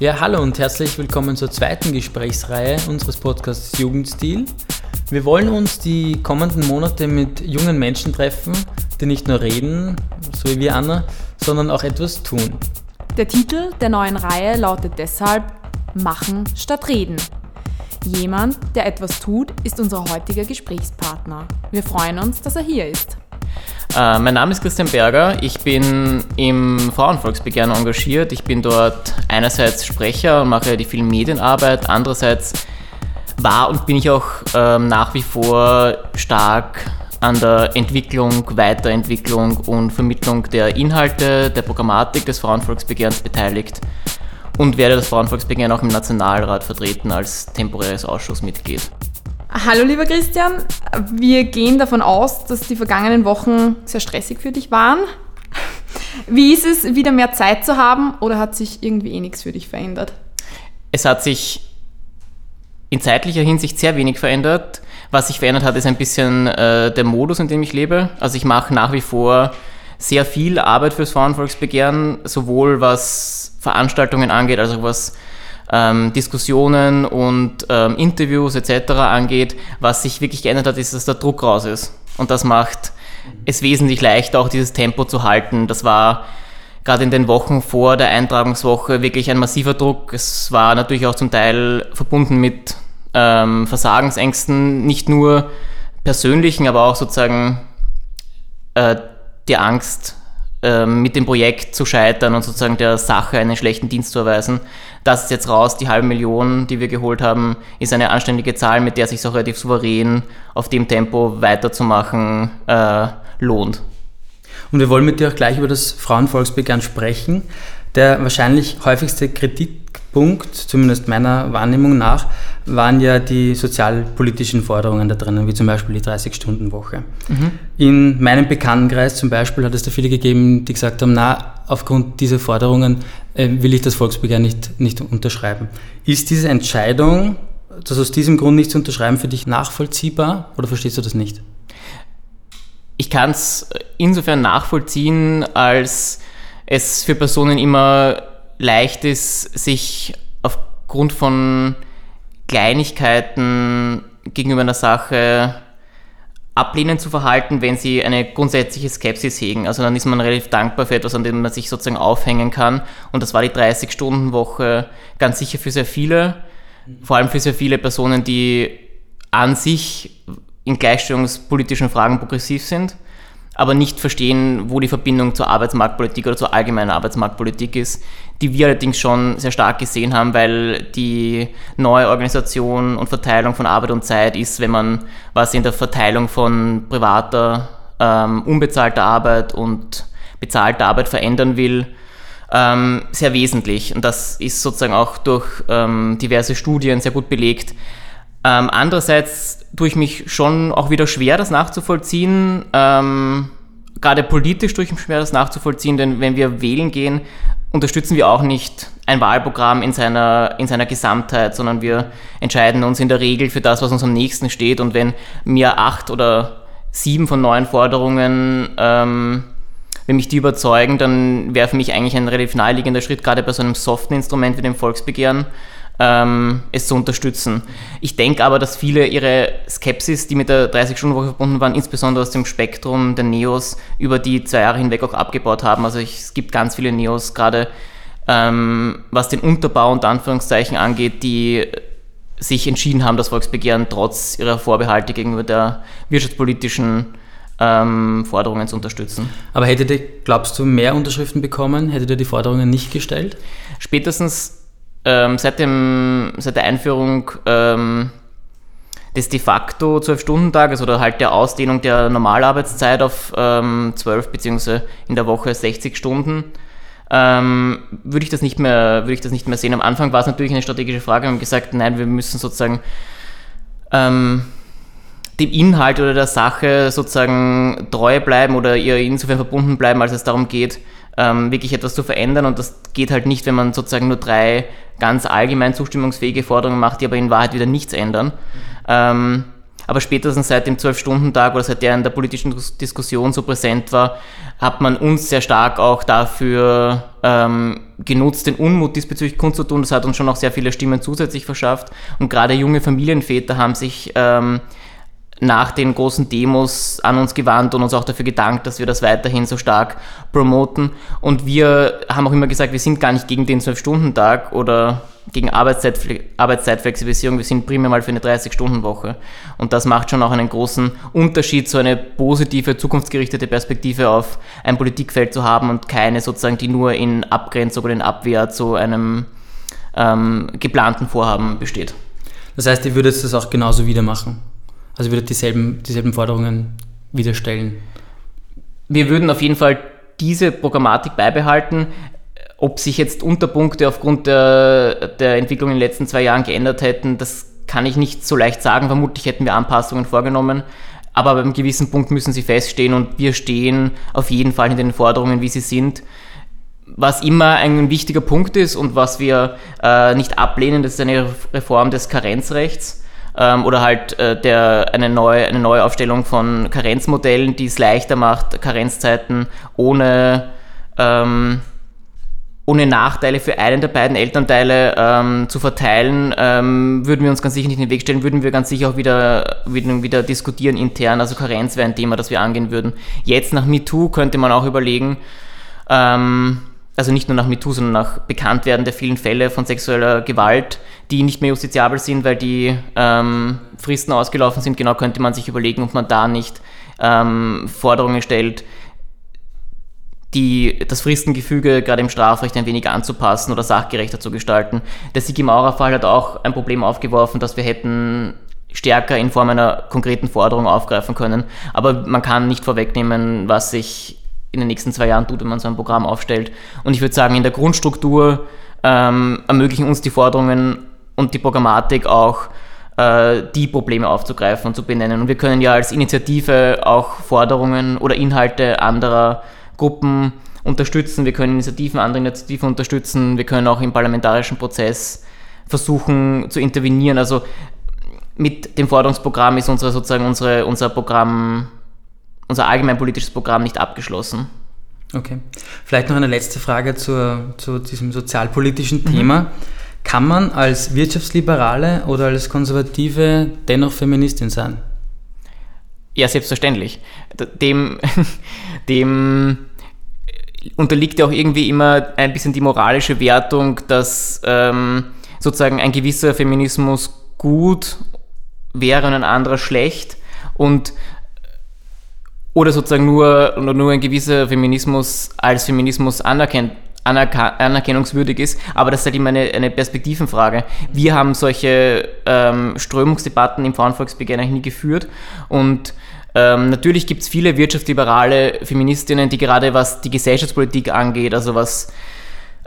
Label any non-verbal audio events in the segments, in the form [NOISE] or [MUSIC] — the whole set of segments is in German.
Ja, hallo und herzlich willkommen zur zweiten Gesprächsreihe unseres Podcasts Jugendstil. Wir wollen uns die kommenden Monate mit jungen Menschen treffen, die nicht nur reden, so wie wir Anna, sondern auch etwas tun. Der Titel der neuen Reihe lautet deshalb Machen statt Reden. Jemand, der etwas tut, ist unser heutiger Gesprächspartner. Wir freuen uns, dass er hier ist. Äh, mein Name ist Christian Berger. Ich bin im Frauenvolksbegehren engagiert. Ich bin dort einerseits Sprecher und mache die viel Medienarbeit, andererseits war und bin ich auch ähm, nach wie vor stark an der Entwicklung, Weiterentwicklung und Vermittlung der Inhalte, der Programmatik des Frauenvolksbegehrens beteiligt und werde das Frauenvolksbegehren auch im Nationalrat vertreten als temporäres Ausschussmitglied. Hallo lieber Christian, wir gehen davon aus, dass die vergangenen Wochen sehr stressig für dich waren. Wie ist es, wieder mehr Zeit zu haben oder hat sich irgendwie eh nichts für dich verändert? Es hat sich in zeitlicher Hinsicht sehr wenig verändert. Was sich verändert hat, ist ein bisschen äh, der Modus, in dem ich lebe. Also ich mache nach wie vor sehr viel Arbeit fürs Frauenvolksbegehren, sowohl was Veranstaltungen angeht, als auch was ähm, Diskussionen und ähm, Interviews etc. angeht. Was sich wirklich geändert hat, ist, dass der Druck raus ist. Und das macht es wesentlich leichter, auch dieses Tempo zu halten. Das war gerade in den Wochen vor der Eintragungswoche wirklich ein massiver Druck. Es war natürlich auch zum Teil verbunden mit ähm, Versagensängsten, nicht nur persönlichen, aber auch sozusagen äh, die Angst, mit dem Projekt zu scheitern und sozusagen der Sache einen schlechten Dienst zu erweisen. Das ist jetzt raus, die halbe Million, die wir geholt haben, ist eine anständige Zahl, mit der sich auch relativ souverän auf dem Tempo weiterzumachen äh, lohnt. Und wir wollen mit dir auch gleich über das Frauenvolksbegehren sprechen. Der wahrscheinlich häufigste Kritikpunkt, zumindest meiner Wahrnehmung nach, waren ja die sozialpolitischen Forderungen da drinnen, wie zum Beispiel die 30-Stunden-Woche. Mhm. In meinem Bekanntenkreis zum Beispiel hat es da viele gegeben, die gesagt haben, na, aufgrund dieser Forderungen äh, will ich das Volksbegehren nicht, nicht unterschreiben. Ist diese Entscheidung, das aus diesem Grund nicht zu unterschreiben, für dich nachvollziehbar oder verstehst du das nicht? Ich kann es insofern nachvollziehen, als es für Personen immer leicht ist, sich aufgrund von Kleinigkeiten gegenüber einer Sache ablehnend zu verhalten, wenn sie eine grundsätzliche Skepsis hegen. Also dann ist man relativ dankbar für etwas, an dem man sich sozusagen aufhängen kann. Und das war die 30-Stunden-Woche ganz sicher für sehr viele, vor allem für sehr viele Personen, die an sich in gleichstellungspolitischen Fragen progressiv sind aber nicht verstehen, wo die Verbindung zur Arbeitsmarktpolitik oder zur allgemeinen Arbeitsmarktpolitik ist, die wir allerdings schon sehr stark gesehen haben, weil die neue Organisation und Verteilung von Arbeit und Zeit ist, wenn man was in der Verteilung von privater, ähm, unbezahlter Arbeit und bezahlter Arbeit verändern will, ähm, sehr wesentlich. Und das ist sozusagen auch durch ähm, diverse Studien sehr gut belegt. Ähm, andererseits tue ich mich schon auch wieder schwer, das nachzuvollziehen. Ähm, gerade politisch tue ich mich schwer, das nachzuvollziehen, denn wenn wir wählen gehen, unterstützen wir auch nicht ein Wahlprogramm in seiner, in seiner Gesamtheit, sondern wir entscheiden uns in der Regel für das, was uns am nächsten steht. Und wenn mir acht oder sieben von neun Forderungen, ähm, wenn mich die überzeugen, dann wäre für mich eigentlich ein relativ naheliegender Schritt, gerade bei so einem soften Instrument wie dem Volksbegehren, ähm, es zu unterstützen. Ich denke aber, dass viele ihre Skepsis, die mit der 30-Stunden-Woche verbunden waren, insbesondere aus dem Spektrum der Neos, über die zwei Jahre hinweg auch abgebaut haben. Also ich, es gibt ganz viele Neos, gerade ähm, was den Unterbau unter Anführungszeichen angeht, die sich entschieden haben, das Volksbegehren trotz ihrer Vorbehalte gegenüber der wirtschaftspolitischen ähm, Forderungen zu unterstützen. Aber hättet ihr, glaubst du, mehr Unterschriften bekommen? Hättet ihr die Forderungen nicht gestellt? Spätestens ähm, seit, dem, seit der Einführung ähm, des de facto 12-Stunden-Tages oder halt der Ausdehnung der Normalarbeitszeit auf ähm, 12 bzw. in der Woche 60 Stunden, ähm, würde ich, das nicht mehr, würde ich das nicht mehr sehen. Am Anfang war es natürlich eine strategische Frage. Wir haben gesagt, nein, wir müssen sozusagen ähm, dem Inhalt oder der Sache sozusagen treu bleiben oder ihr insofern verbunden bleiben, als es darum geht, ähm, wirklich etwas zu verändern. Und das geht halt nicht, wenn man sozusagen nur drei ganz allgemein zustimmungsfähige Forderungen macht, die aber in Wahrheit wieder nichts ändern. Ähm, aber spätestens seit dem Zwölf-Stunden-Tag oder seit der in der politischen Diskussion so präsent war, hat man uns sehr stark auch dafür ähm, genutzt, den Unmut diesbezüglich kundzutun. Das hat uns schon auch sehr viele Stimmen zusätzlich verschafft. Und gerade junge Familienväter haben sich ähm, nach den großen Demos an uns gewandt und uns auch dafür gedankt, dass wir das weiterhin so stark promoten. Und wir haben auch immer gesagt, wir sind gar nicht gegen den 12-Stunden-Tag oder gegen Arbeitszeit, Arbeitszeitflexibilisierung, wir sind primär mal für eine 30-Stunden-Woche. Und das macht schon auch einen großen Unterschied, so eine positive, zukunftsgerichtete Perspektive auf ein Politikfeld zu haben und keine sozusagen, die nur in Abgrenzung oder in Abwehr zu einem ähm, geplanten Vorhaben besteht. Das heißt, ihr würdet das auch genauso wieder machen? Also würdet dieselben, dieselben Forderungen wieder stellen? Wir würden auf jeden Fall diese Programmatik beibehalten. Ob sich jetzt Unterpunkte aufgrund der, der Entwicklung in den letzten zwei Jahren geändert hätten, das kann ich nicht so leicht sagen. Vermutlich hätten wir Anpassungen vorgenommen. Aber bei einem gewissen Punkt müssen sie feststehen und wir stehen auf jeden Fall in den Forderungen, wie sie sind. Was immer ein wichtiger Punkt ist und was wir äh, nicht ablehnen, das ist eine Reform des Karenzrechts ähm, oder halt äh, der, eine, neue, eine neue Aufstellung von Karenzmodellen, die es leichter macht, Karenzzeiten ohne, ähm, ohne Nachteile für einen der beiden Elternteile ähm, zu verteilen, ähm, würden wir uns ganz sicher nicht in den Weg stellen, würden wir ganz sicher auch wieder, wieder, wieder diskutieren intern. Also Karenz wäre ein Thema, das wir angehen würden. Jetzt nach MeToo könnte man auch überlegen, ähm, also nicht nur nach MeToo, sondern nach Bekanntwerden der vielen Fälle von sexueller Gewalt, die nicht mehr justiziabel sind, weil die ähm, Fristen ausgelaufen sind. Genau könnte man sich überlegen, ob man da nicht ähm, Forderungen stellt, die, das Fristengefüge gerade im Strafrecht ein wenig anzupassen oder sachgerechter zu gestalten. Der Sigi Maurer-Fall hat auch ein Problem aufgeworfen, dass wir hätten stärker in Form einer konkreten Forderung aufgreifen können. Aber man kann nicht vorwegnehmen, was sich in den nächsten zwei Jahren tut, wenn man so ein Programm aufstellt. Und ich würde sagen, in der Grundstruktur ähm, ermöglichen uns die Forderungen und die Programmatik auch, äh, die Probleme aufzugreifen und zu benennen. Und wir können ja als Initiative auch Forderungen oder Inhalte anderer Gruppen unterstützen. Wir können Initiativen, andere Initiativen unterstützen. Wir können auch im parlamentarischen Prozess versuchen zu intervenieren. Also mit dem Forderungsprogramm ist unsere, sozusagen unsere, unser Programm unser allgemeinpolitisches Programm nicht abgeschlossen. Okay. Vielleicht noch eine letzte Frage zur, zu diesem sozialpolitischen Thema. Mhm. Kann man als Wirtschaftsliberale oder als Konservative dennoch Feministin sein? Ja, selbstverständlich. Dem, [LAUGHS] dem unterliegt ja auch irgendwie immer ein bisschen die moralische Wertung, dass ähm, sozusagen ein gewisser Feminismus gut wäre und ein anderer schlecht. Und oder sozusagen nur, nur ein gewisser Feminismus als Feminismus anerkennt, anerkennungswürdig ist, aber das ist halt immer eine, eine Perspektivenfrage. Wir haben solche ähm, Strömungsdebatten im Frauenvolksbegehren eigentlich nie geführt und ähm, natürlich gibt es viele wirtschaftsliberale Feministinnen, die gerade was die Gesellschaftspolitik angeht, also was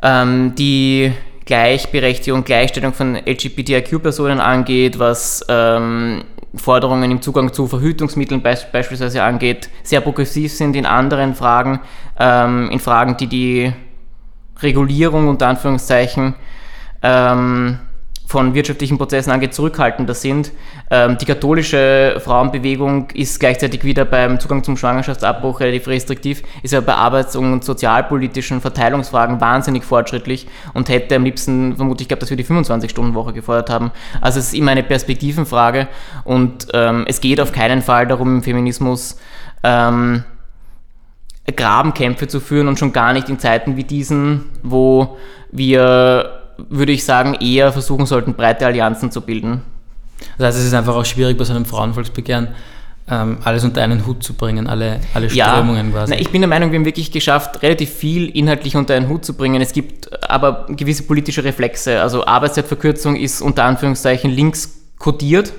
ähm, die Gleichberechtigung, Gleichstellung von LGBTIQ-Personen angeht, was ähm, Forderungen im Zugang zu Verhütungsmitteln beisp beispielsweise angeht, sehr progressiv sind in anderen Fragen, ähm, in Fragen, die die Regulierung unter Anführungszeichen ähm, von wirtschaftlichen Prozessen angeht, zurückhaltender sind. Ähm, die katholische Frauenbewegung ist gleichzeitig wieder beim Zugang zum Schwangerschaftsabbruch relativ restriktiv, ist aber bei arbeits- und sozialpolitischen Verteilungsfragen wahnsinnig fortschrittlich und hätte am liebsten, vermutlich, ich glaube, dass wir die 25-Stunden-Woche gefordert haben. Also es ist immer eine Perspektivenfrage und ähm, es geht auf keinen Fall darum, im Feminismus ähm, Grabenkämpfe zu führen und schon gar nicht in Zeiten wie diesen, wo wir würde ich sagen, eher versuchen sollten, breite Allianzen zu bilden. Das heißt, es ist einfach auch schwierig bei so einem Frauenvolksbegehren, ähm, alles unter einen Hut zu bringen, alle, alle Strömungen ja, quasi. Na, ich bin der Meinung, wir haben wirklich geschafft, relativ viel inhaltlich unter einen Hut zu bringen. Es gibt aber gewisse politische Reflexe. Also Arbeitszeitverkürzung ist unter Anführungszeichen links kodiert.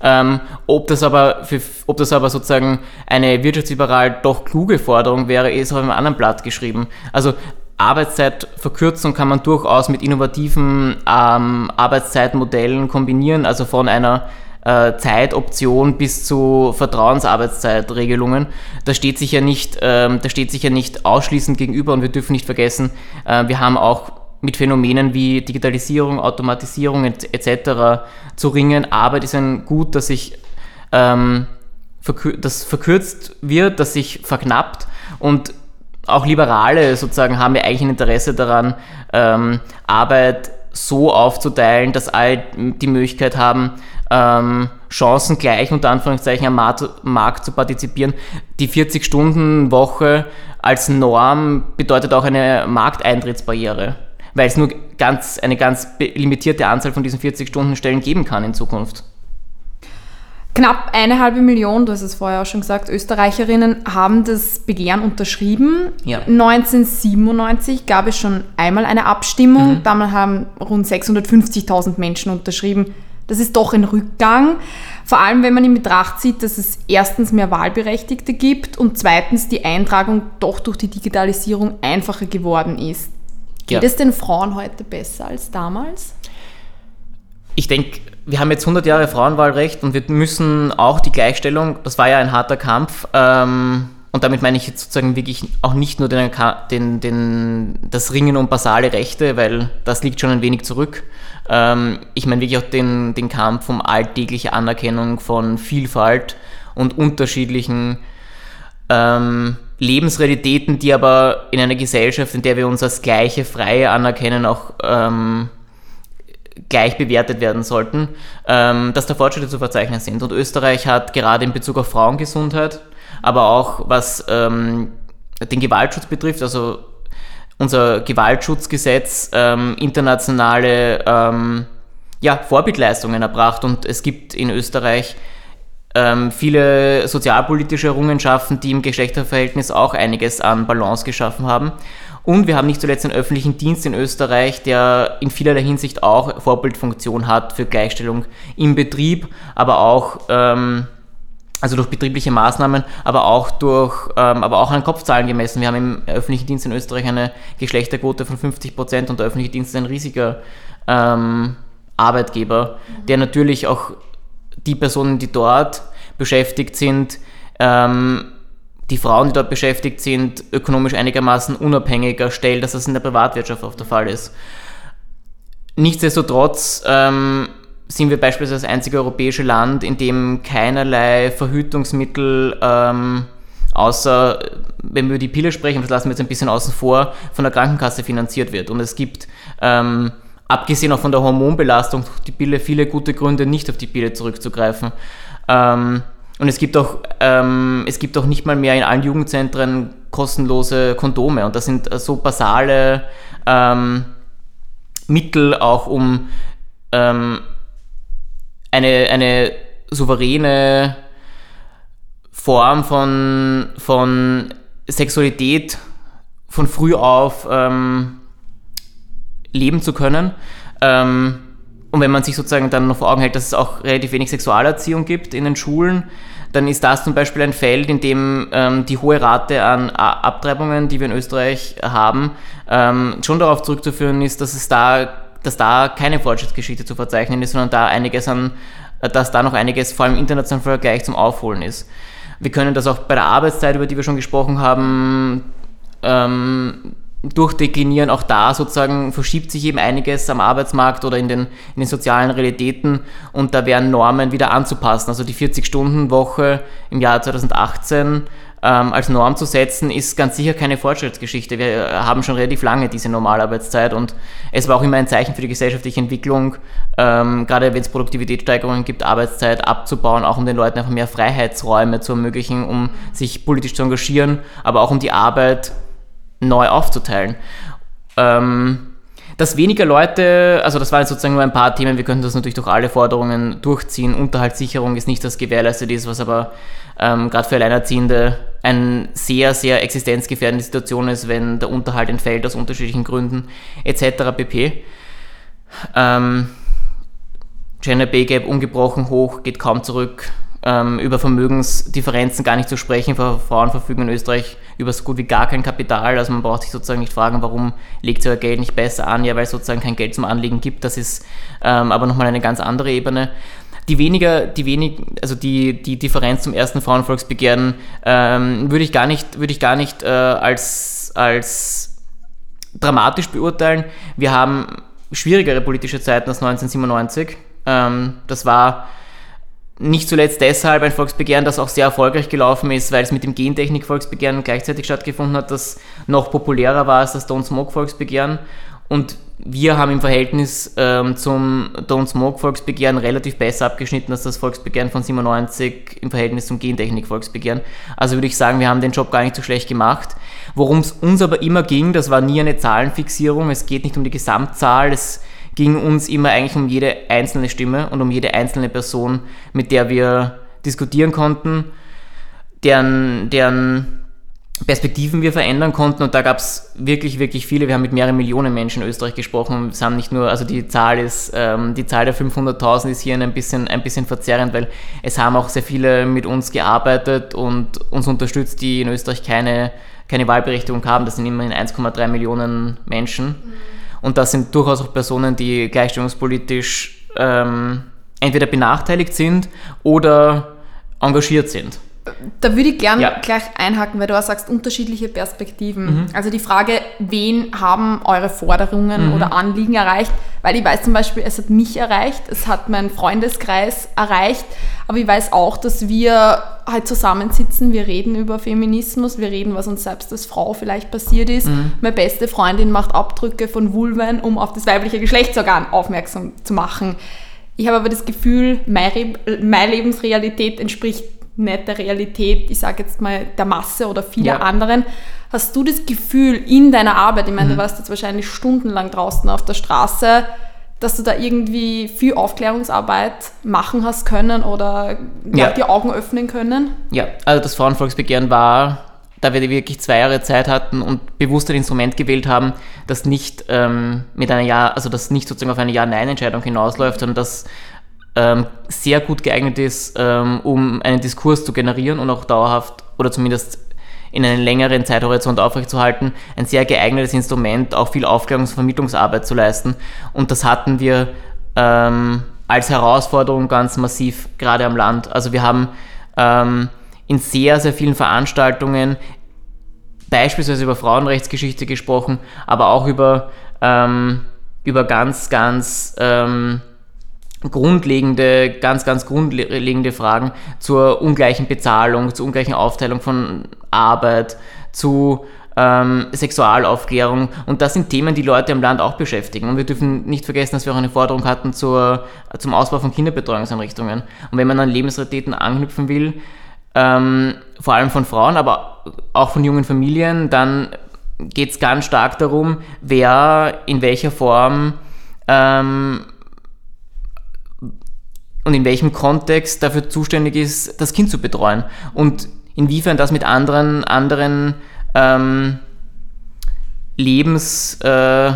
Ähm, ob, das aber für, ob das aber sozusagen eine wirtschaftsliberal doch kluge Forderung wäre, ist auf einem anderen Blatt geschrieben. Also Arbeitszeitverkürzung kann man durchaus mit innovativen ähm, Arbeitszeitmodellen kombinieren, also von einer äh, Zeitoption bis zu Vertrauensarbeitszeitregelungen. Das steht sich ja nicht, ähm, das steht sich ja nicht ausschließend gegenüber und wir dürfen nicht vergessen, äh, wir haben auch mit Phänomenen wie Digitalisierung, Automatisierung etc. zu ringen. Arbeit ist ein Gut, das sich ähm, verkür das verkürzt wird, das sich verknappt und auch Liberale sozusagen haben ja eigentlich ein Interesse daran, ähm, Arbeit so aufzuteilen, dass alle die Möglichkeit haben, ähm, chancengleich unter Anführungszeichen am Markt zu partizipieren. Die 40-Stunden-Woche als Norm bedeutet auch eine Markteintrittsbarriere, weil es nur ganz, eine ganz limitierte Anzahl von diesen 40-Stunden-Stellen geben kann in Zukunft. Knapp eine halbe Million, du hast es vorher auch schon gesagt, Österreicherinnen haben das Begehren unterschrieben. Ja. 1997 gab es schon einmal eine Abstimmung. Mhm. Damals haben rund 650.000 Menschen unterschrieben. Das ist doch ein Rückgang. Vor allem, wenn man in Betracht zieht, dass es erstens mehr Wahlberechtigte gibt und zweitens die Eintragung doch durch die Digitalisierung einfacher geworden ist. Geht ja. es den Frauen heute besser als damals? Ich denke, wir haben jetzt 100 Jahre Frauenwahlrecht und wir müssen auch die Gleichstellung, das war ja ein harter Kampf, ähm, und damit meine ich jetzt sozusagen wirklich auch nicht nur den, den, den, das Ringen um basale Rechte, weil das liegt schon ein wenig zurück. Ähm, ich meine wirklich auch den, den Kampf um alltägliche Anerkennung von Vielfalt und unterschiedlichen ähm, Lebensrealitäten, die aber in einer Gesellschaft, in der wir uns als gleiche Freie anerkennen, auch ähm, gleich bewertet werden sollten, ähm, dass da Fortschritte zu verzeichnen sind. Und Österreich hat gerade in Bezug auf Frauengesundheit, aber auch was ähm, den Gewaltschutz betrifft, also unser Gewaltschutzgesetz ähm, internationale ähm, ja, Vorbildleistungen erbracht und es gibt in Österreich ähm, viele sozialpolitische Errungenschaften, die im Geschlechterverhältnis auch einiges an Balance geschaffen haben. Und wir haben nicht zuletzt einen öffentlichen Dienst in Österreich, der in vielerlei Hinsicht auch Vorbildfunktion hat für Gleichstellung im Betrieb, aber auch ähm, also durch betriebliche Maßnahmen, aber auch durch, ähm, aber auch an Kopfzahlen gemessen. Wir haben im öffentlichen Dienst in Österreich eine Geschlechterquote von 50 Prozent und der öffentliche Dienst ist ein riesiger ähm, Arbeitgeber, der natürlich auch die Personen, die dort beschäftigt sind, ähm, die Frauen, die dort beschäftigt sind, ökonomisch einigermaßen unabhängiger stellt, dass das in der Privatwirtschaft auch der Fall ist. Nichtsdestotrotz ähm, sind wir beispielsweise das einzige europäische Land, in dem keinerlei Verhütungsmittel, ähm, außer wenn wir über die Pille sprechen, das lassen wir jetzt ein bisschen außen vor, von der Krankenkasse finanziert wird. Und es gibt, ähm, abgesehen auch von der Hormonbelastung durch die Pille, viele gute Gründe, nicht auf die Pille zurückzugreifen. Ähm, und es gibt auch, ähm, es gibt auch nicht mal mehr in allen Jugendzentren kostenlose Kondome. Und das sind so basale ähm, Mittel auch, um ähm, eine, eine souveräne Form von, von Sexualität von früh auf ähm, leben zu können. Ähm, und wenn man sich sozusagen dann noch vor Augen hält, dass es auch relativ wenig Sexualerziehung gibt in den Schulen, dann ist das zum Beispiel ein Feld, in dem ähm, die hohe Rate an Abtreibungen, die wir in Österreich haben, ähm, schon darauf zurückzuführen ist, dass es da, dass da keine Fortschrittsgeschichte zu verzeichnen ist, sondern da einiges an, dass da noch einiges, vor allem im internationalen Vergleich, zum Aufholen ist. Wir können das auch bei der Arbeitszeit, über die wir schon gesprochen haben, ähm, durchdeklinieren. Auch da sozusagen verschiebt sich eben einiges am Arbeitsmarkt oder in den, in den sozialen Realitäten und da wären Normen wieder anzupassen. Also die 40-Stunden-Woche im Jahr 2018 ähm, als Norm zu setzen, ist ganz sicher keine Fortschrittsgeschichte. Wir haben schon relativ lange diese Normalarbeitszeit und es war auch immer ein Zeichen für die gesellschaftliche Entwicklung, ähm, gerade wenn es Produktivitätssteigerungen gibt, Arbeitszeit abzubauen, auch um den Leuten einfach mehr Freiheitsräume zu ermöglichen, um sich politisch zu engagieren, aber auch um die Arbeit neu aufzuteilen. Ähm, dass weniger Leute, also das waren jetzt sozusagen nur ein paar Themen, wir könnten das natürlich durch alle Forderungen durchziehen. Unterhaltssicherung ist nicht das gewährleistet ist, was aber ähm, gerade für Alleinerziehende eine sehr, sehr existenzgefährdende Situation ist, wenn der Unterhalt entfällt aus unterschiedlichen Gründen etc. pp. Ähm, Gender Pay Gap ungebrochen hoch, geht kaum zurück ähm, über Vermögensdifferenzen gar nicht zu sprechen. Frauen verfügen in Österreich über so gut wie gar kein Kapital. Also man braucht sich sozusagen nicht fragen, warum legt sie euer Geld nicht besser an? Ja, weil es sozusagen kein Geld zum Anlegen gibt. Das ist ähm, aber nochmal eine ganz andere Ebene. Die weniger, die wenig, also die, die Differenz zum ersten Frauenvolksbegehren ähm, würde ich gar nicht, würde ich gar nicht äh, als, als dramatisch beurteilen. Wir haben schwierigere politische Zeiten als 1997. Ähm, das war nicht zuletzt deshalb ein Volksbegehren, das auch sehr erfolgreich gelaufen ist, weil es mit dem Gentechnik-Volksbegehren gleichzeitig stattgefunden hat, das noch populärer war als das Don't Smoke-Volksbegehren. Und wir haben im Verhältnis ähm, zum Don't Smoke Volksbegehren relativ besser abgeschnitten als das Volksbegehren von 97 im Verhältnis zum Gentechnik Volksbegehren. Also würde ich sagen, wir haben den Job gar nicht so schlecht gemacht. Worum es uns aber immer ging, das war nie eine Zahlenfixierung. Es geht nicht um die Gesamtzahl. Es ging uns immer eigentlich um jede einzelne Stimme und um jede einzelne Person, mit der wir diskutieren konnten, deren, deren Perspektiven wir verändern konnten und da gab es wirklich, wirklich viele. Wir haben mit mehreren Millionen Menschen in Österreich gesprochen. Es haben nicht nur, also die Zahl ist, ähm, die Zahl der 500.000 ist hier ein bisschen, ein bisschen verzerrend, weil es haben auch sehr viele mit uns gearbeitet und uns unterstützt, die in Österreich keine, keine Wahlberechtigung haben. Das sind immerhin 1,3 Millionen Menschen. Und das sind durchaus auch Personen, die gleichstellungspolitisch ähm, entweder benachteiligt sind oder engagiert sind. Da würde ich gerne ja. gleich einhaken, weil du auch sagst, unterschiedliche Perspektiven. Mhm. Also die Frage, wen haben eure Forderungen mhm. oder Anliegen erreicht? Weil ich weiß zum Beispiel, es hat mich erreicht, es hat meinen Freundeskreis erreicht, aber ich weiß auch, dass wir halt zusammensitzen, wir reden über Feminismus, wir reden, was uns selbst als Frau vielleicht passiert ist. Mhm. Meine beste Freundin macht Abdrücke von Vulven, um auf das weibliche Geschlechtsorgan aufmerksam zu machen. Ich habe aber das Gefühl, meine, meine Lebensrealität entspricht nicht der Realität, ich sage jetzt mal der Masse oder vieler ja. anderen. Hast du das Gefühl in deiner Arbeit, ich meine, mhm. du warst jetzt wahrscheinlich stundenlang draußen auf der Straße, dass du da irgendwie viel Aufklärungsarbeit machen hast können oder ja. die Augen öffnen können? Ja, also das Frauenvolksbegehren war, da wir wirklich zwei Jahre Zeit hatten und bewusst ein Instrument gewählt haben, das nicht ähm, mit einer Ja, also das nicht sozusagen auf eine Ja-Nein-Entscheidung hinausläuft, sondern das ähm, sehr gut geeignet ist, ähm, um einen Diskurs zu generieren und auch dauerhaft oder zumindest in einen längeren Zeithorizont aufrechtzuerhalten, ein sehr geeignetes Instrument, auch viel Aufklärungs- und Vermittlungsarbeit zu leisten. Und das hatten wir ähm, als Herausforderung ganz massiv, gerade am Land. Also wir haben ähm, in sehr, sehr vielen Veranstaltungen beispielsweise über Frauenrechtsgeschichte gesprochen, aber auch über, ähm, über ganz, ganz ähm, grundlegende, ganz, ganz grundlegende Fragen zur ungleichen Bezahlung, zur ungleichen Aufteilung von Arbeit, zu ähm, Sexualaufklärung. Und das sind Themen, die Leute im Land auch beschäftigen. Und wir dürfen nicht vergessen, dass wir auch eine Forderung hatten zur, zum Ausbau von Kinderbetreuungseinrichtungen. Und wenn man an Lebensrealitäten anknüpfen will, ähm, vor allem von Frauen, aber auch von jungen Familien, dann geht es ganz stark darum, wer in welcher Form ähm, und in welchem Kontext dafür zuständig ist, das Kind zu betreuen und inwiefern das mit anderen, anderen ähm, Lebens, äh,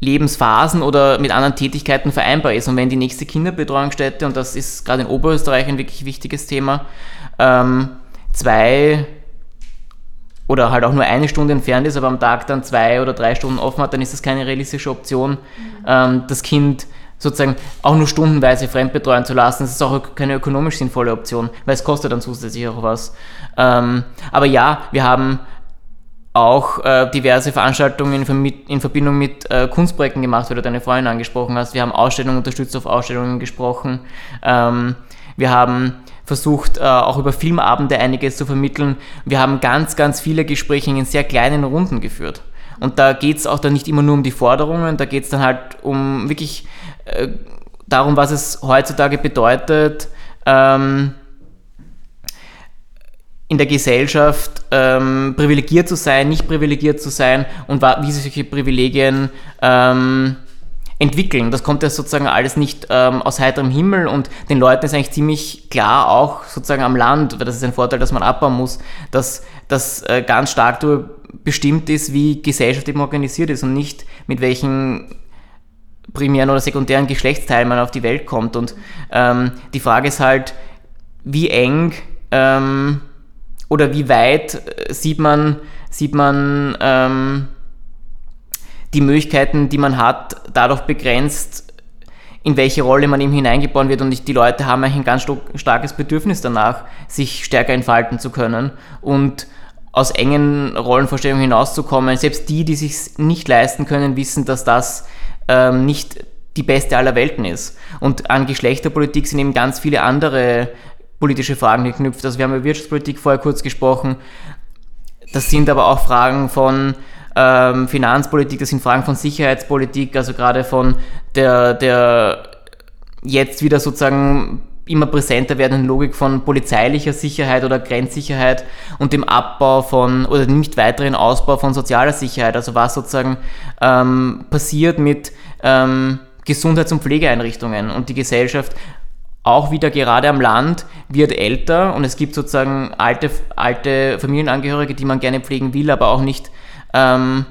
Lebensphasen oder mit anderen Tätigkeiten vereinbar ist. Und wenn die nächste Kinderbetreuungsstätte, und das ist gerade in Oberösterreich ein wirklich wichtiges Thema, ähm, zwei oder halt auch nur eine Stunde entfernt ist, aber am Tag dann zwei oder drei Stunden offen hat, dann ist das keine realistische Option, mhm. ähm, das Kind sozusagen auch nur stundenweise fremdbetreuen zu lassen. Das ist auch keine ökonomisch sinnvolle Option, weil es kostet dann zusätzlich auch was. Ähm, aber ja, wir haben auch äh, diverse Veranstaltungen in, in Verbindung mit äh, Kunstprojekten gemacht, weil du deine Freundin angesprochen hast. Wir haben Ausstellungen unterstützt, auf Ausstellungen gesprochen. Ähm, wir haben versucht, äh, auch über Filmabende einiges zu vermitteln. Wir haben ganz, ganz viele Gespräche in sehr kleinen Runden geführt. Und da geht es auch dann nicht immer nur um die Forderungen, da geht es dann halt um wirklich äh, darum, was es heutzutage bedeutet, ähm, in der Gesellschaft ähm, privilegiert zu sein, nicht privilegiert zu sein und wie sich solche Privilegien ähm, entwickeln. Das kommt ja sozusagen alles nicht ähm, aus heiterem Himmel und den Leuten ist eigentlich ziemlich klar, auch sozusagen am Land, weil das ist ein Vorteil, dass man abbauen muss, dass das äh, ganz stark bestimmt ist, wie Gesellschaft eben organisiert ist und nicht mit welchen primären oder sekundären Geschlechtsteilen man auf die Welt kommt. Und ähm, die Frage ist halt, wie eng ähm, oder wie weit äh, sieht man, sieht man ähm, die Möglichkeiten, die man hat, dadurch begrenzt, in welche Rolle man eben hineingeboren wird. Und die Leute haben eigentlich ein ganz starkes Bedürfnis danach, sich stärker entfalten zu können und aus engen Rollenvorstellungen hinauszukommen. Selbst die, die sich nicht leisten können, wissen, dass das ähm, nicht die beste aller Welten ist. Und an Geschlechterpolitik sind eben ganz viele andere politische Fragen geknüpft. Also wir haben über Wirtschaftspolitik vorher kurz gesprochen. Das sind aber auch Fragen von ähm, Finanzpolitik, das sind Fragen von Sicherheitspolitik, also gerade von der, der jetzt wieder sozusagen immer präsenter werdenden Logik von polizeilicher Sicherheit oder Grenzsicherheit und dem Abbau von oder nicht weiteren Ausbau von sozialer Sicherheit. Also was sozusagen ähm, passiert mit ähm, Gesundheits- und Pflegeeinrichtungen und die Gesellschaft auch wieder gerade am Land wird älter und es gibt sozusagen alte, alte Familienangehörige, die man gerne pflegen will, aber auch nicht, ähm,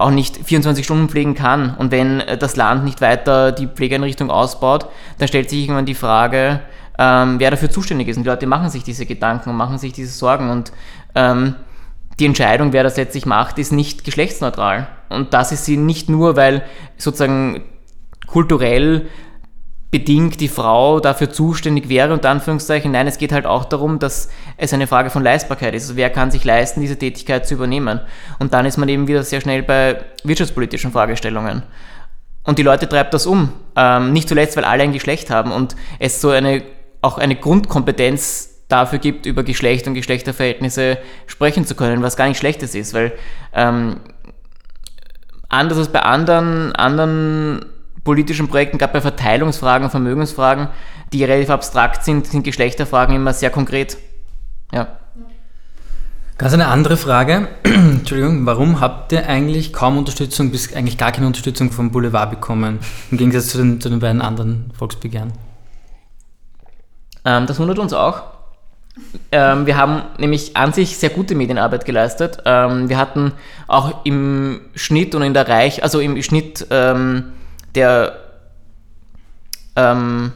auch nicht 24 Stunden pflegen kann. Und wenn das Land nicht weiter die Pflegeeinrichtung ausbaut, dann stellt sich irgendwann die Frage, ähm, wer dafür zuständig ist. Und die Leute machen sich diese Gedanken und machen sich diese Sorgen. Und ähm, die Entscheidung, wer das letztlich macht, ist nicht geschlechtsneutral. Und das ist sie nicht nur, weil sozusagen kulturell bedingt die Frau dafür zuständig wäre, unter Anführungszeichen. Nein, es geht halt auch darum, dass es eine Frage von Leistbarkeit ist. Also wer kann sich leisten, diese Tätigkeit zu übernehmen? Und dann ist man eben wieder sehr schnell bei wirtschaftspolitischen Fragestellungen. Und die Leute treibt das um. Ähm, nicht zuletzt, weil alle ein Geschlecht haben und es so eine, auch eine Grundkompetenz dafür gibt, über Geschlecht und Geschlechterverhältnisse sprechen zu können, was gar nicht Schlechtes ist, weil ähm, anders als bei anderen, anderen politischen Projekten, gerade bei Verteilungsfragen, Vermögensfragen, die relativ abstrakt sind, sind Geschlechterfragen immer sehr konkret. Ja. Ganz eine andere Frage. [CLEARS THROAT] Entschuldigung, warum habt ihr eigentlich kaum Unterstützung, bis eigentlich gar keine Unterstützung vom Boulevard bekommen, im Gegensatz zu den, zu den beiden anderen Volksbegehren? Ähm, das wundert uns auch. Ähm, wir haben nämlich an sich sehr gute Medienarbeit geleistet. Ähm, wir hatten auch im Schnitt und in der Reich, also im Schnitt ähm, der ähm,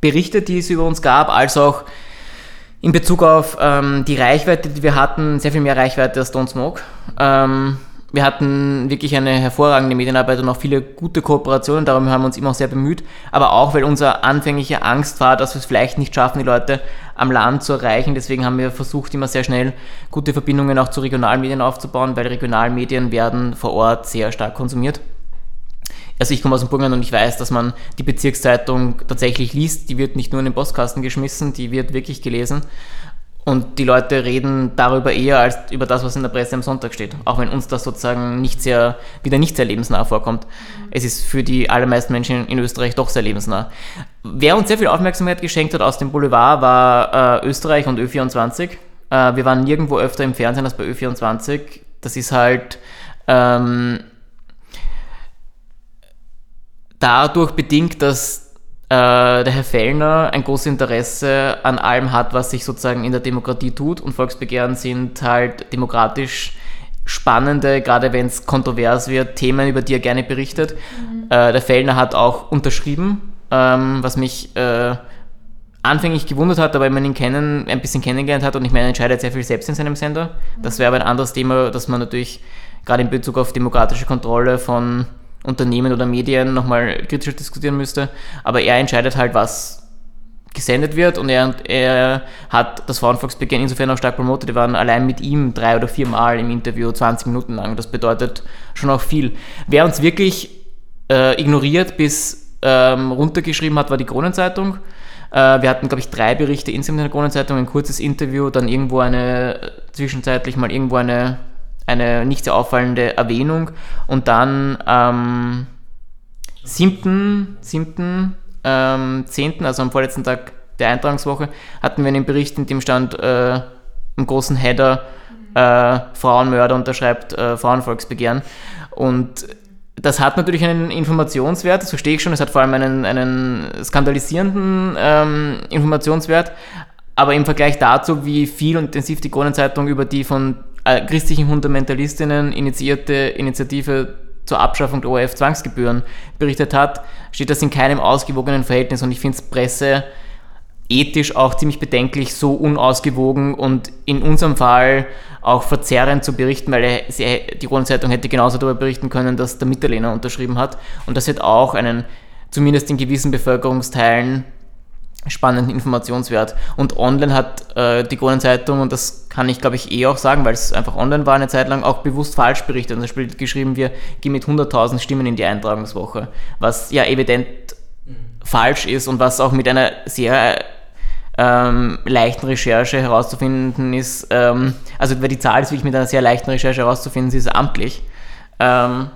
Berichte, die es über uns gab, als auch in Bezug auf ähm, die Reichweite, die wir hatten, sehr viel mehr Reichweite als Don't Smoke. Ähm, wir hatten wirklich eine hervorragende Medienarbeit und auch viele gute Kooperationen, darum haben wir uns immer auch sehr bemüht, aber auch, weil unsere anfängliche Angst war, dass wir es vielleicht nicht schaffen, die Leute am Land zu erreichen. Deswegen haben wir versucht, immer sehr schnell gute Verbindungen auch zu Regionalmedien aufzubauen, weil Regionalmedien werden vor Ort sehr stark konsumiert. Also ich komme aus dem Burgenland und ich weiß, dass man die Bezirkszeitung tatsächlich liest. Die wird nicht nur in den Postkasten geschmissen, die wird wirklich gelesen. Und die Leute reden darüber eher als über das, was in der Presse am Sonntag steht. Auch wenn uns das sozusagen nicht sehr, wieder nicht sehr lebensnah vorkommt. Es ist für die allermeisten Menschen in Österreich doch sehr lebensnah. Wer uns sehr viel Aufmerksamkeit geschenkt hat aus dem Boulevard war äh, Österreich und Ö24. Äh, wir waren nirgendwo öfter im Fernsehen als bei Ö24. Das ist halt ähm, dadurch bedingt, dass äh, der Herr Fellner ein großes Interesse an allem hat, was sich sozusagen in der Demokratie tut. Und Volksbegehren sind halt demokratisch spannende, gerade wenn es kontrovers wird, Themen, über die er gerne berichtet. Mhm. Äh, der Fellner hat auch unterschrieben, ähm, was mich äh, anfänglich gewundert hat, aber wenn man ihn kennen, ein bisschen kennengelernt hat und ich meine, er entscheidet sehr viel selbst in seinem Sender. Das wäre aber ein anderes Thema, das man natürlich gerade in Bezug auf demokratische Kontrolle von Unternehmen oder Medien nochmal kritisch diskutieren müsste. Aber er entscheidet halt, was gesendet wird und er, er hat das Frauenvolksbegehren insofern auch stark promotet. Wir waren allein mit ihm drei oder vier Mal im Interview 20 Minuten lang. Das bedeutet schon auch viel. Wer uns wirklich äh, ignoriert bis ähm, runtergeschrieben hat, war die Kronenzeitung. Äh, wir hatten, glaube ich, drei Berichte insgesamt in der Kronenzeitung, ein kurzes Interview, dann irgendwo eine, zwischenzeitlich mal irgendwo eine eine nicht sehr auffallende Erwähnung. Und dann am 7., 7., ähm, 10., also am vorletzten Tag der Eintragungswoche, hatten wir einen Bericht, in dem stand äh, im großen Header äh, Frauenmörder unterschreibt äh, Frauenvolksbegehren. Und das hat natürlich einen Informationswert, das verstehe ich schon, es hat vor allem einen, einen skandalisierenden ähm, Informationswert, aber im Vergleich dazu, wie viel und intensiv die Kronenzeitung über die von äh, christlichen Fundamentalistinnen initiierte Initiative zur Abschaffung der ORF-Zwangsgebühren berichtet hat, steht das in keinem ausgewogenen Verhältnis. Und ich finde es Presse ethisch auch ziemlich bedenklich, so unausgewogen und in unserem Fall auch verzerrend zu berichten, weil die Kronenzeitung hätte genauso darüber berichten können, dass der Mitterlehner unterschrieben hat. Und das wird auch einen, zumindest in gewissen Bevölkerungsteilen, spannenden Informationswert. Und online hat äh, die Kronenzeitung, und das kann ich glaube ich eh auch sagen, weil es einfach online war eine Zeit lang, auch bewusst falsch berichtet. Und zum Beispiel geschrieben, wir gehen mit 100.000 Stimmen in die Eintragungswoche, was ja evident mhm. falsch ist und was auch mit einer sehr ähm, leichten Recherche herauszufinden ist, ähm, also die Zahl ist wirklich mit einer sehr leichten Recherche herauszufinden, sie ist amtlich. Ähm,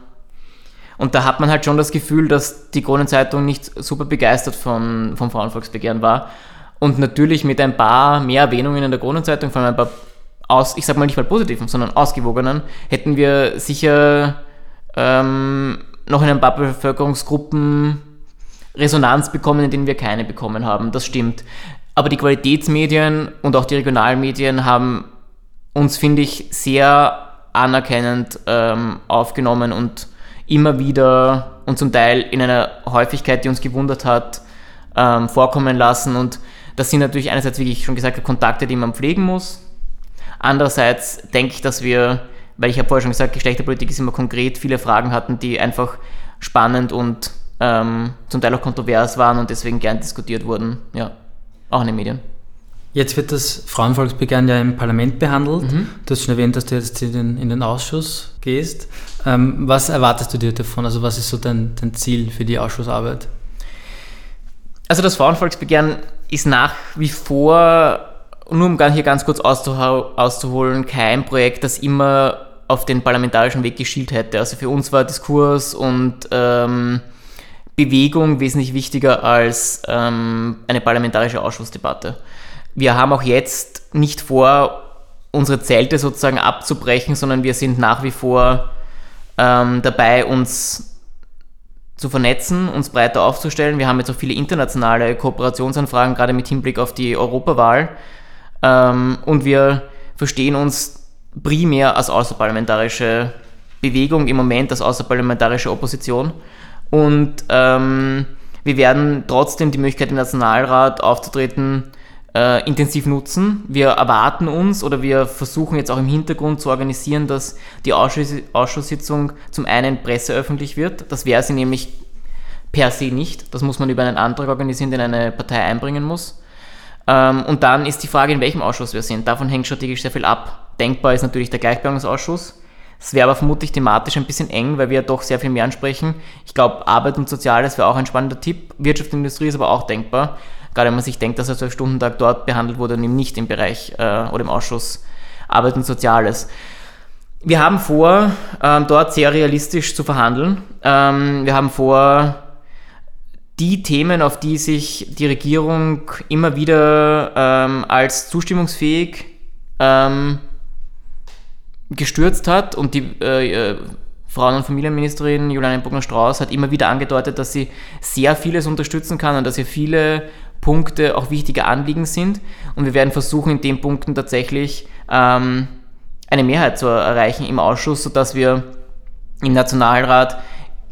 und da hat man halt schon das Gefühl, dass die Kronenzeitung nicht super begeistert von, vom Frauenvolksbegehren war. Und natürlich mit ein paar mehr Erwähnungen in der Kronenzeitung, vor allem ein paar, aus, ich sag mal nicht mal positiven, sondern ausgewogenen, hätten wir sicher ähm, noch in ein paar Bevölkerungsgruppen Resonanz bekommen, in denen wir keine bekommen haben. Das stimmt. Aber die Qualitätsmedien und auch die Regionalmedien haben uns, finde ich, sehr anerkennend ähm, aufgenommen und immer wieder und zum Teil in einer Häufigkeit, die uns gewundert hat, ähm, vorkommen lassen. Und das sind natürlich einerseits, wie ich schon gesagt habe, Kontakte, die man pflegen muss. Andererseits denke ich, dass wir, weil ich habe vorher schon gesagt, Geschlechterpolitik ist immer konkret, viele Fragen hatten, die einfach spannend und ähm, zum Teil auch kontrovers waren und deswegen gern diskutiert wurden. Ja, auch in den Medien. Jetzt wird das Frauenvolksbegehren ja im Parlament behandelt. Mhm. Du hast schon erwähnt, dass du jetzt in den, in den Ausschuss gehst. Ähm, was erwartest du dir davon? Also was ist so dein, dein Ziel für die Ausschussarbeit? Also das Frauenvolksbegehren ist nach wie vor, nur um hier ganz kurz auszuholen, kein Projekt, das immer auf den parlamentarischen Weg geschielt hätte. Also für uns war Diskurs und ähm, Bewegung wesentlich wichtiger als ähm, eine parlamentarische Ausschussdebatte. Wir haben auch jetzt nicht vor, unsere Zelte sozusagen abzubrechen, sondern wir sind nach wie vor ähm, dabei, uns zu vernetzen, uns breiter aufzustellen. Wir haben jetzt auch viele internationale Kooperationsanfragen, gerade mit Hinblick auf die Europawahl. Ähm, und wir verstehen uns primär als außerparlamentarische Bewegung, im Moment als außerparlamentarische Opposition. Und ähm, wir werden trotzdem die Möglichkeit im Nationalrat aufzutreten, äh, intensiv nutzen. Wir erwarten uns oder wir versuchen jetzt auch im Hintergrund zu organisieren, dass die Ausschuss Ausschusssitzung zum einen presseöffentlich wird. Das wäre sie nämlich per se nicht. Das muss man über einen Antrag organisieren, den eine Partei einbringen muss. Ähm, und dann ist die Frage, in welchem Ausschuss wir sind. Davon hängt strategisch sehr viel ab. Denkbar ist natürlich der Gleichbehandlungsausschuss. Es wäre aber vermutlich thematisch ein bisschen eng, weil wir ja doch sehr viel mehr ansprechen. Ich glaube, Arbeit und Soziales wäre auch ein spannender Tipp. Wirtschaft und Industrie ist aber auch denkbar. Gerade wenn man sich denkt, dass der 12-Stunden-Tag dort behandelt wurde und eben nicht im Bereich äh, oder im Ausschuss Arbeit und Soziales. Wir haben vor, ähm, dort sehr realistisch zu verhandeln. Ähm, wir haben vor, die Themen, auf die sich die Regierung immer wieder ähm, als zustimmungsfähig ähm, gestürzt hat und die äh, äh Frauen- und Familienministerin Juliane Bogner-Strauß hat immer wieder angedeutet, dass sie sehr vieles unterstützen kann und dass sie viele Punkte auch wichtige Anliegen sind. Und wir werden versuchen, in den Punkten tatsächlich ähm, eine Mehrheit zu erreichen im Ausschuss, sodass wir im Nationalrat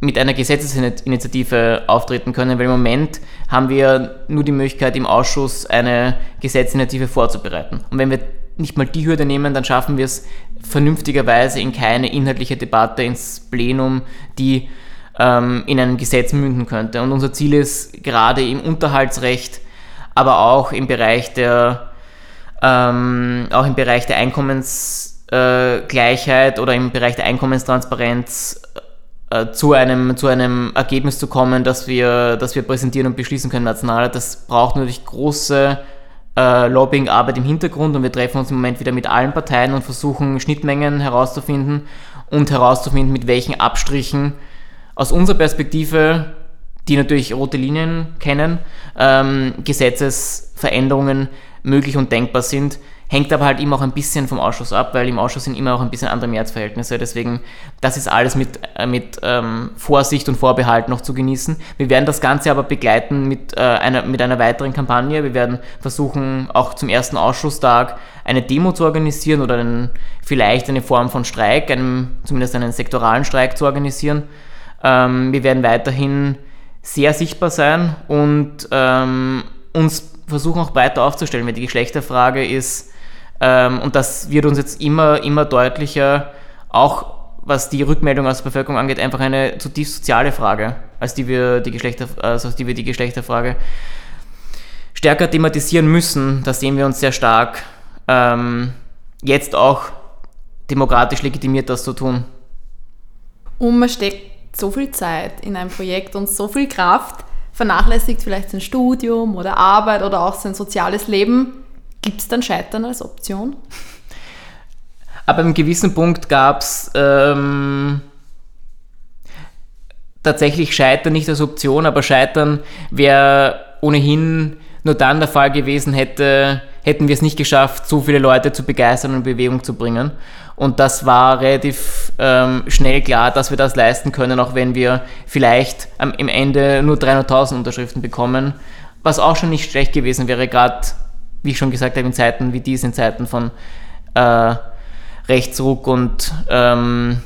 mit einer Gesetzesinitiative auftreten können, weil im Moment haben wir nur die Möglichkeit, im Ausschuss eine Gesetzesinitiative vorzubereiten. Und wenn wir nicht mal die Hürde nehmen, dann schaffen wir es vernünftigerweise in keine inhaltliche Debatte ins Plenum, die ähm, in einem Gesetz münden könnte. Und unser Ziel ist gerade im Unterhaltsrecht, aber auch im Bereich der, ähm, auch im Bereich der Einkommensgleichheit äh, oder im Bereich der Einkommenstransparenz äh, zu, einem, zu einem Ergebnis zu kommen, das wir, das wir präsentieren und beschließen können national. Das braucht natürlich große äh, Lobbyingarbeit im Hintergrund und wir treffen uns im Moment wieder mit allen Parteien und versuchen Schnittmengen herauszufinden und herauszufinden, mit welchen Abstrichen aus unserer Perspektive, die natürlich rote Linien kennen, ähm, Gesetzesveränderungen möglich und denkbar sind. Hängt aber halt immer auch ein bisschen vom Ausschuss ab, weil im Ausschuss sind immer auch ein bisschen andere Mehrheitsverhältnisse. Deswegen, das ist alles mit, äh, mit ähm, Vorsicht und Vorbehalt noch zu genießen. Wir werden das Ganze aber begleiten mit, äh, einer, mit einer weiteren Kampagne. Wir werden versuchen, auch zum ersten Ausschusstag eine Demo zu organisieren oder einen, vielleicht eine Form von Streik, einem, zumindest einen sektoralen Streik zu organisieren. Ähm, wir werden weiterhin sehr sichtbar sein und ähm, uns versuchen auch weiter aufzustellen, weil die Geschlechterfrage ist ähm, und das wird uns jetzt immer, immer deutlicher, auch was die Rückmeldung aus der Bevölkerung angeht, einfach eine zutiefst soziale Frage, als die wir die, Geschlechter, also die, wir die Geschlechterfrage stärker thematisieren müssen. Da sehen wir uns sehr stark. Ähm, jetzt auch demokratisch legitimiert, das zu tun. Und steckt so viel Zeit in ein Projekt und so viel Kraft, vernachlässigt vielleicht sein Studium oder Arbeit oder auch sein soziales Leben. Gibt es dann Scheitern als Option? Ab einem gewissen Punkt gab es ähm, tatsächlich Scheitern nicht als Option, aber Scheitern wäre ohnehin nur dann der Fall gewesen, hätte, hätten wir es nicht geschafft, so viele Leute zu begeistern und in Bewegung zu bringen. Und das war relativ ähm, schnell klar, dass wir das leisten können, auch wenn wir vielleicht am, im Ende nur 300.000 Unterschriften bekommen, was auch schon nicht schlecht gewesen wäre, gerade, wie ich schon gesagt habe, in Zeiten wie diesen, in Zeiten von äh, Rechtsruck und ähm,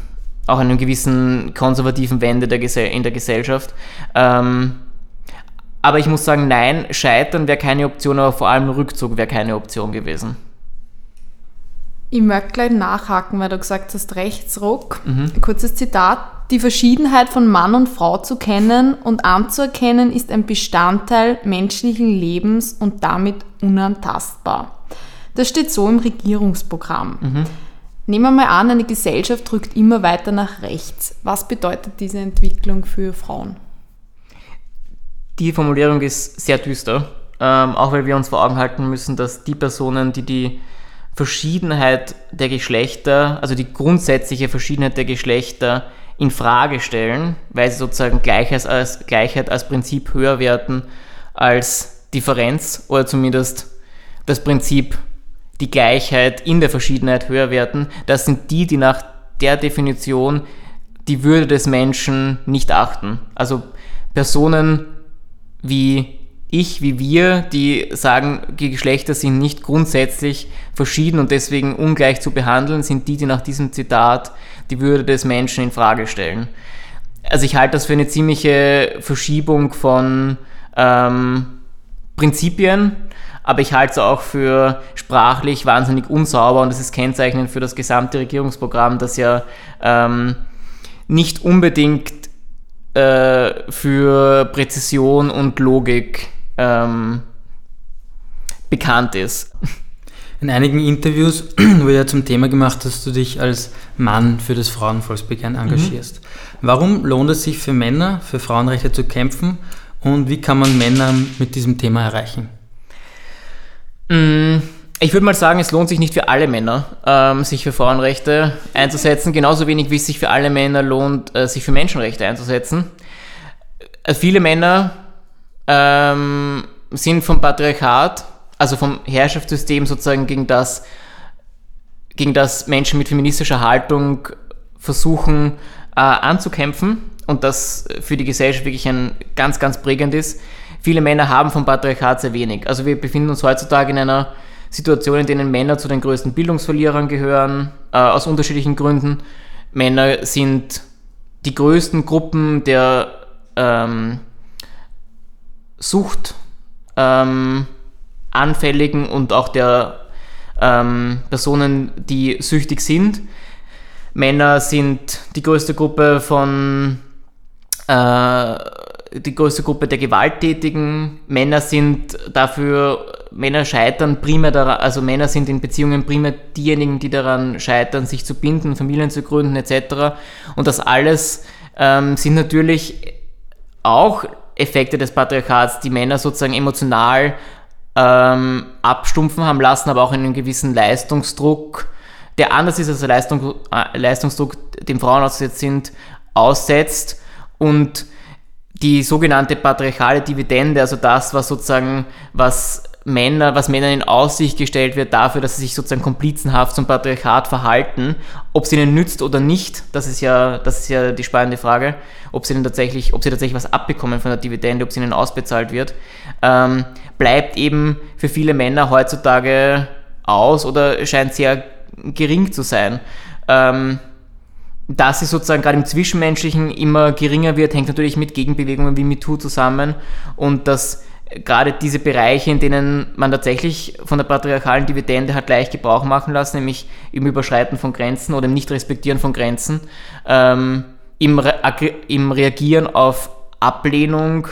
auch einem gewissen konservativen Wende der in der Gesellschaft. Ähm, aber ich muss sagen, nein, Scheitern wäre keine Option, aber vor allem Rückzug wäre keine Option gewesen. Ich möchte gleich nachhaken, weil du gesagt hast, Rechtsruck. Mhm. Kurzes Zitat. Die Verschiedenheit von Mann und Frau zu kennen und anzuerkennen, ist ein Bestandteil menschlichen Lebens und damit unantastbar. Das steht so im Regierungsprogramm. Mhm. Nehmen wir mal an, eine Gesellschaft rückt immer weiter nach rechts. Was bedeutet diese Entwicklung für Frauen? Die Formulierung ist sehr düster, ähm, auch weil wir uns vor Augen halten müssen, dass die Personen, die die Verschiedenheit der Geschlechter, also die grundsätzliche Verschiedenheit der Geschlechter in Frage stellen, weil sie sozusagen Gleichheit als, Gleichheit als Prinzip höher werten als Differenz oder zumindest das Prinzip die Gleichheit in der Verschiedenheit höher werten, das sind die, die nach der Definition die Würde des Menschen nicht achten. Also Personen wie ich, wie wir, die sagen, die Geschlechter sind nicht grundsätzlich verschieden und deswegen ungleich zu behandeln, sind die, die nach diesem Zitat die Würde des Menschen in Frage stellen. Also ich halte das für eine ziemliche Verschiebung von ähm, Prinzipien aber ich halte es auch für sprachlich wahnsinnig unsauber und das ist kennzeichnend für das gesamte Regierungsprogramm, das ja ähm, nicht unbedingt äh, für Präzision und Logik ähm, bekannt ist. In einigen Interviews [CLEARS THROAT] wurde ja zum Thema gemacht, dass du dich als Mann für das Frauenvolksbegehren engagierst. Mhm. Warum lohnt es sich für Männer, für Frauenrechte zu kämpfen und wie kann man Männer mit diesem Thema erreichen? Mm, ich würde mal sagen, es lohnt sich nicht für alle Männer, ähm, sich für Frauenrechte einzusetzen, genauso wenig wie es sich für alle Männer lohnt, äh, sich für Menschenrechte einzusetzen. Äh, viele Männer ähm, sind vom Patriarchat, also vom Herrschaftssystem sozusagen gegen das, gegen das Menschen mit feministischer Haltung versuchen äh, anzukämpfen und das für die Gesellschaft wirklich ein ganz, ganz prägend ist viele Männer haben vom Patriarchat sehr wenig. Also wir befinden uns heutzutage in einer Situation, in denen Männer zu den größten Bildungsverlierern gehören, äh, aus unterschiedlichen Gründen. Männer sind die größten Gruppen der ähm, Sucht ähm, und auch der ähm, Personen, die süchtig sind. Männer sind die größte Gruppe von äh, die größte Gruppe der gewalttätigen. Männer sind dafür, Männer scheitern primär daran, also Männer sind in Beziehungen primär diejenigen, die daran scheitern, sich zu binden, Familien zu gründen etc. Und das alles ähm, sind natürlich auch Effekte des Patriarchats, die Männer sozusagen emotional ähm, abstumpfen haben lassen, aber auch einen gewissen Leistungsdruck, der anders ist als der Leistung, äh, Leistungsdruck, dem Frauen ausgesetzt sind, aussetzt. Und die sogenannte patriarchale Dividende, also das, was sozusagen, was Männer, was Männern in Aussicht gestellt wird dafür, dass sie sich sozusagen komplizenhaft zum Patriarchat verhalten, ob es ihnen nützt oder nicht, das ist ja, das ist ja die spannende Frage, ob sie, tatsächlich, ob sie tatsächlich was abbekommen von der Dividende, ob sie ihnen ausbezahlt wird, ähm, bleibt eben für viele Männer heutzutage aus oder scheint sehr gering zu sein. Ähm, dass es sozusagen gerade im Zwischenmenschlichen immer geringer wird, hängt natürlich mit Gegenbewegungen wie MeToo zusammen. Und dass gerade diese Bereiche, in denen man tatsächlich von der patriarchalen Dividende hat leicht Gebrauch machen lassen, nämlich im Überschreiten von Grenzen oder im Nicht-Respektieren von Grenzen, ähm, im, Re im Reagieren auf Ablehnung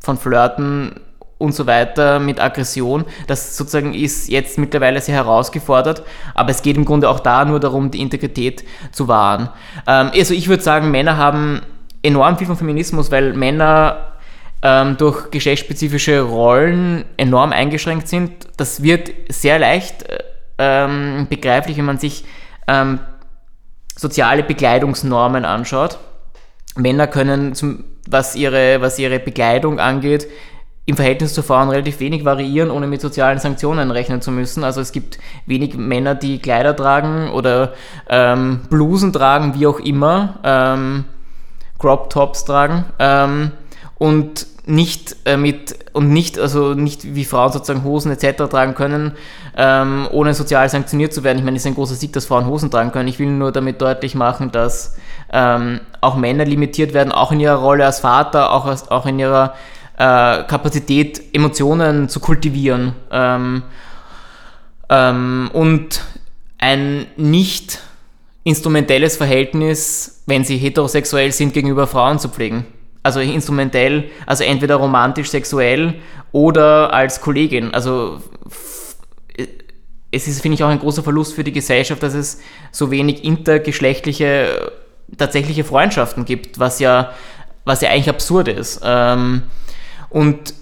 von Flirten und so weiter, mit Aggression. Das sozusagen ist jetzt mittlerweile sehr herausgefordert, aber es geht im Grunde auch da nur darum, die Integrität zu wahren. Ähm, also ich würde sagen, Männer haben enorm viel von Feminismus, weil Männer ähm, durch geschlechtsspezifische Rollen enorm eingeschränkt sind. Das wird sehr leicht äh, ähm, begreiflich, wenn man sich ähm, soziale Bekleidungsnormen anschaut. Männer können, zum, was, ihre, was ihre Bekleidung angeht, im Verhältnis zu Frauen relativ wenig variieren, ohne mit sozialen Sanktionen rechnen zu müssen. Also es gibt wenig Männer, die Kleider tragen oder ähm, Blusen tragen, wie auch immer, ähm, Crop Tops tragen ähm, und nicht äh, mit und nicht also nicht wie Frauen sozusagen Hosen etc. tragen können, ähm, ohne sozial sanktioniert zu werden. Ich meine, es ist ein großer Sieg, dass Frauen Hosen tragen können. Ich will nur damit deutlich machen, dass ähm, auch Männer limitiert werden, auch in ihrer Rolle als Vater, auch, als, auch in ihrer äh, Kapazität, Emotionen zu kultivieren. Ähm, ähm und ein nicht instrumentelles Verhältnis, wenn sie heterosexuell sind, gegenüber Frauen zu pflegen also instrumentell, also entweder romantisch, sexuell oder als Kollegin. Also es ist, finde ich, auch ein großer Verlust für die Gesellschaft, dass es so wenig intergeschlechtliche tatsächliche Freundschaften gibt, was ja, was ja eigentlich absurd ist. Ähm, und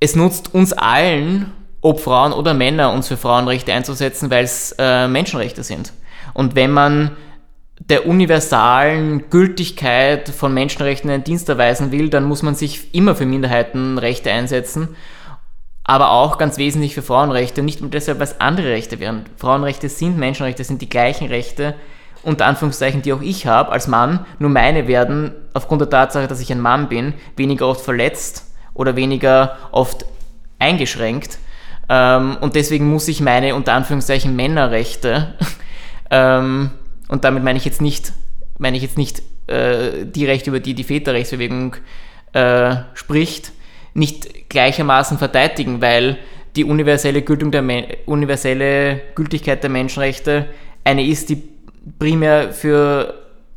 es nutzt uns allen, ob Frauen oder Männer, uns für Frauenrechte einzusetzen, weil es äh, Menschenrechte sind. Und wenn man der universalen Gültigkeit von Menschenrechten einen Dienst erweisen will, dann muss man sich immer für Minderheitenrechte einsetzen, aber auch ganz wesentlich für Frauenrechte. Nicht nur deshalb, weil es andere Rechte wären. Frauenrechte sind Menschenrechte, sind die gleichen Rechte, unter Anführungszeichen, die auch ich habe als Mann, nur meine werden aufgrund der Tatsache, dass ich ein Mann bin, weniger oft verletzt oder weniger oft eingeschränkt. Ähm, und deswegen muss ich meine unter Anführungszeichen Männerrechte [LAUGHS] ähm, und damit meine ich jetzt nicht, meine ich jetzt nicht äh, die Rechte, über die die Väterrechtsbewegung äh, spricht, nicht gleichermaßen verteidigen, weil die universelle, universelle Gültigkeit der Menschenrechte eine ist, die primär für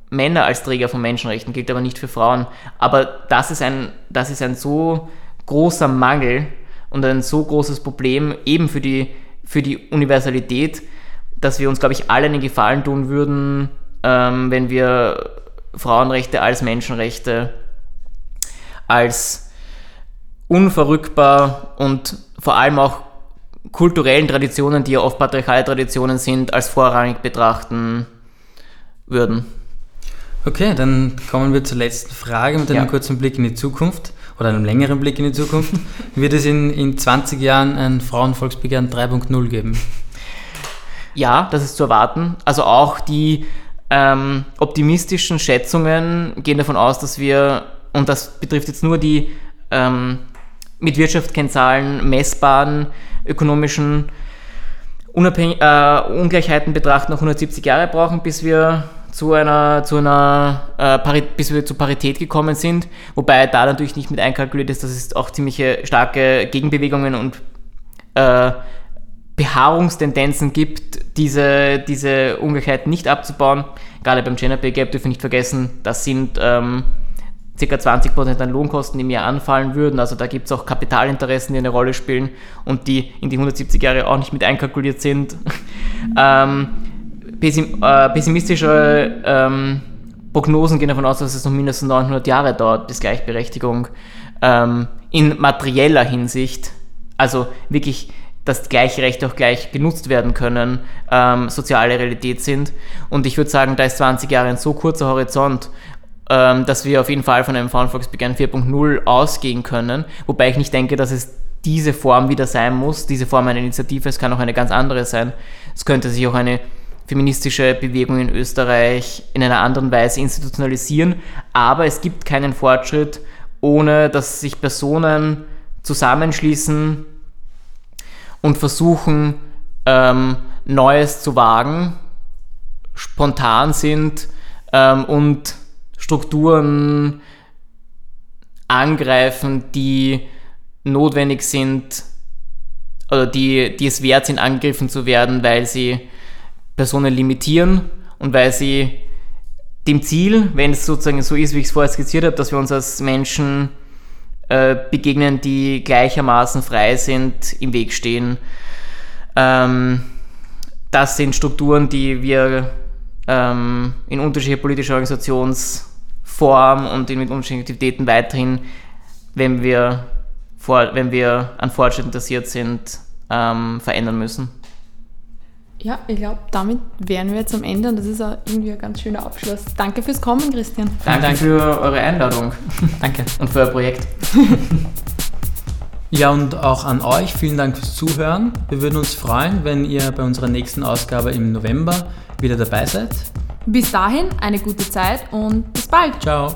Männer als Träger von Menschenrechten gilt, aber nicht für Frauen. Aber das ist ein, das ist ein so großer Mangel und ein so großes Problem eben für die, für die Universalität, dass wir uns, glaube ich, alle einen Gefallen tun würden, ähm, wenn wir Frauenrechte als Menschenrechte, als unverrückbar und vor allem auch kulturellen Traditionen, die ja oft patriarchale Traditionen sind, als vorrangig betrachten würden. Okay, dann kommen wir zur letzten Frage mit einem ja. kurzen Blick in die Zukunft oder einem längeren Blick in die Zukunft. [LAUGHS] Wird es in, in 20 Jahren ein Frauenvolksbegehren 3.0 geben? Ja, das ist zu erwarten. Also auch die ähm, optimistischen Schätzungen gehen davon aus, dass wir, und das betrifft jetzt nur die ähm, mit Wirtschaftskennzahlen messbaren ökonomischen Unabhäng äh, Ungleichheiten betrachten, noch 170 Jahre brauchen, bis wir zu einer, zu einer äh, bis wir zur Parität gekommen sind, wobei da natürlich nicht mit einkalkuliert ist, dass es auch ziemliche starke Gegenbewegungen und äh, Beharrungstendenzen gibt, diese, diese Ungleichheit nicht abzubauen. Gerade beim Gender Pay Gap dürfen wir nicht vergessen, das sind ähm, ca. 20% an Lohnkosten, die mehr anfallen würden. Also da gibt es auch Kapitalinteressen, die eine Rolle spielen und die in die 170 Jahre auch nicht mit einkalkuliert sind. [LAUGHS] ähm, pessim äh, pessimistische ähm, Prognosen gehen davon aus, dass es noch mindestens 900 Jahre dauert, bis Gleichberechtigung ähm, in materieller Hinsicht, also wirklich dass gleiche Rechte auch gleich genutzt werden können, ähm, soziale Realität sind. Und ich würde sagen, da ist 20 Jahre ein so kurzer Horizont, ähm, dass wir auf jeden Fall von einem Frauenvolksbegehren 4.0 ausgehen können. Wobei ich nicht denke, dass es diese Form wieder sein muss, diese Form einer Initiative. Es kann auch eine ganz andere sein. Es könnte sich auch eine feministische Bewegung in Österreich in einer anderen Weise institutionalisieren. Aber es gibt keinen Fortschritt, ohne dass sich Personen zusammenschließen, und versuchen, ähm, Neues zu wagen, spontan sind ähm, und Strukturen angreifen, die notwendig sind oder die, die es wert sind, angegriffen zu werden, weil sie Personen limitieren und weil sie dem Ziel, wenn es sozusagen so ist, wie ich es vorher skizziert habe, dass wir uns als Menschen äh, begegnen, die gleichermaßen frei sind, im Weg stehen. Ähm, das sind Strukturen, die wir ähm, in unterschiedliche politische Organisationsformen und in unterschiedlichen Aktivitäten weiterhin, wenn wir, vor, wenn wir an Fortschritt interessiert sind, ähm, verändern müssen. Ja, ich glaube, damit wären wir jetzt am Ende und das ist auch irgendwie ein ganz schöner Abschluss. Danke fürs Kommen, Christian. Danke, Danke. für eure Einladung. Danke. Und für euer Projekt. [LAUGHS] Ja, und auch an euch vielen Dank fürs Zuhören. Wir würden uns freuen, wenn ihr bei unserer nächsten Ausgabe im November wieder dabei seid. Bis dahin eine gute Zeit und bis bald. Ciao.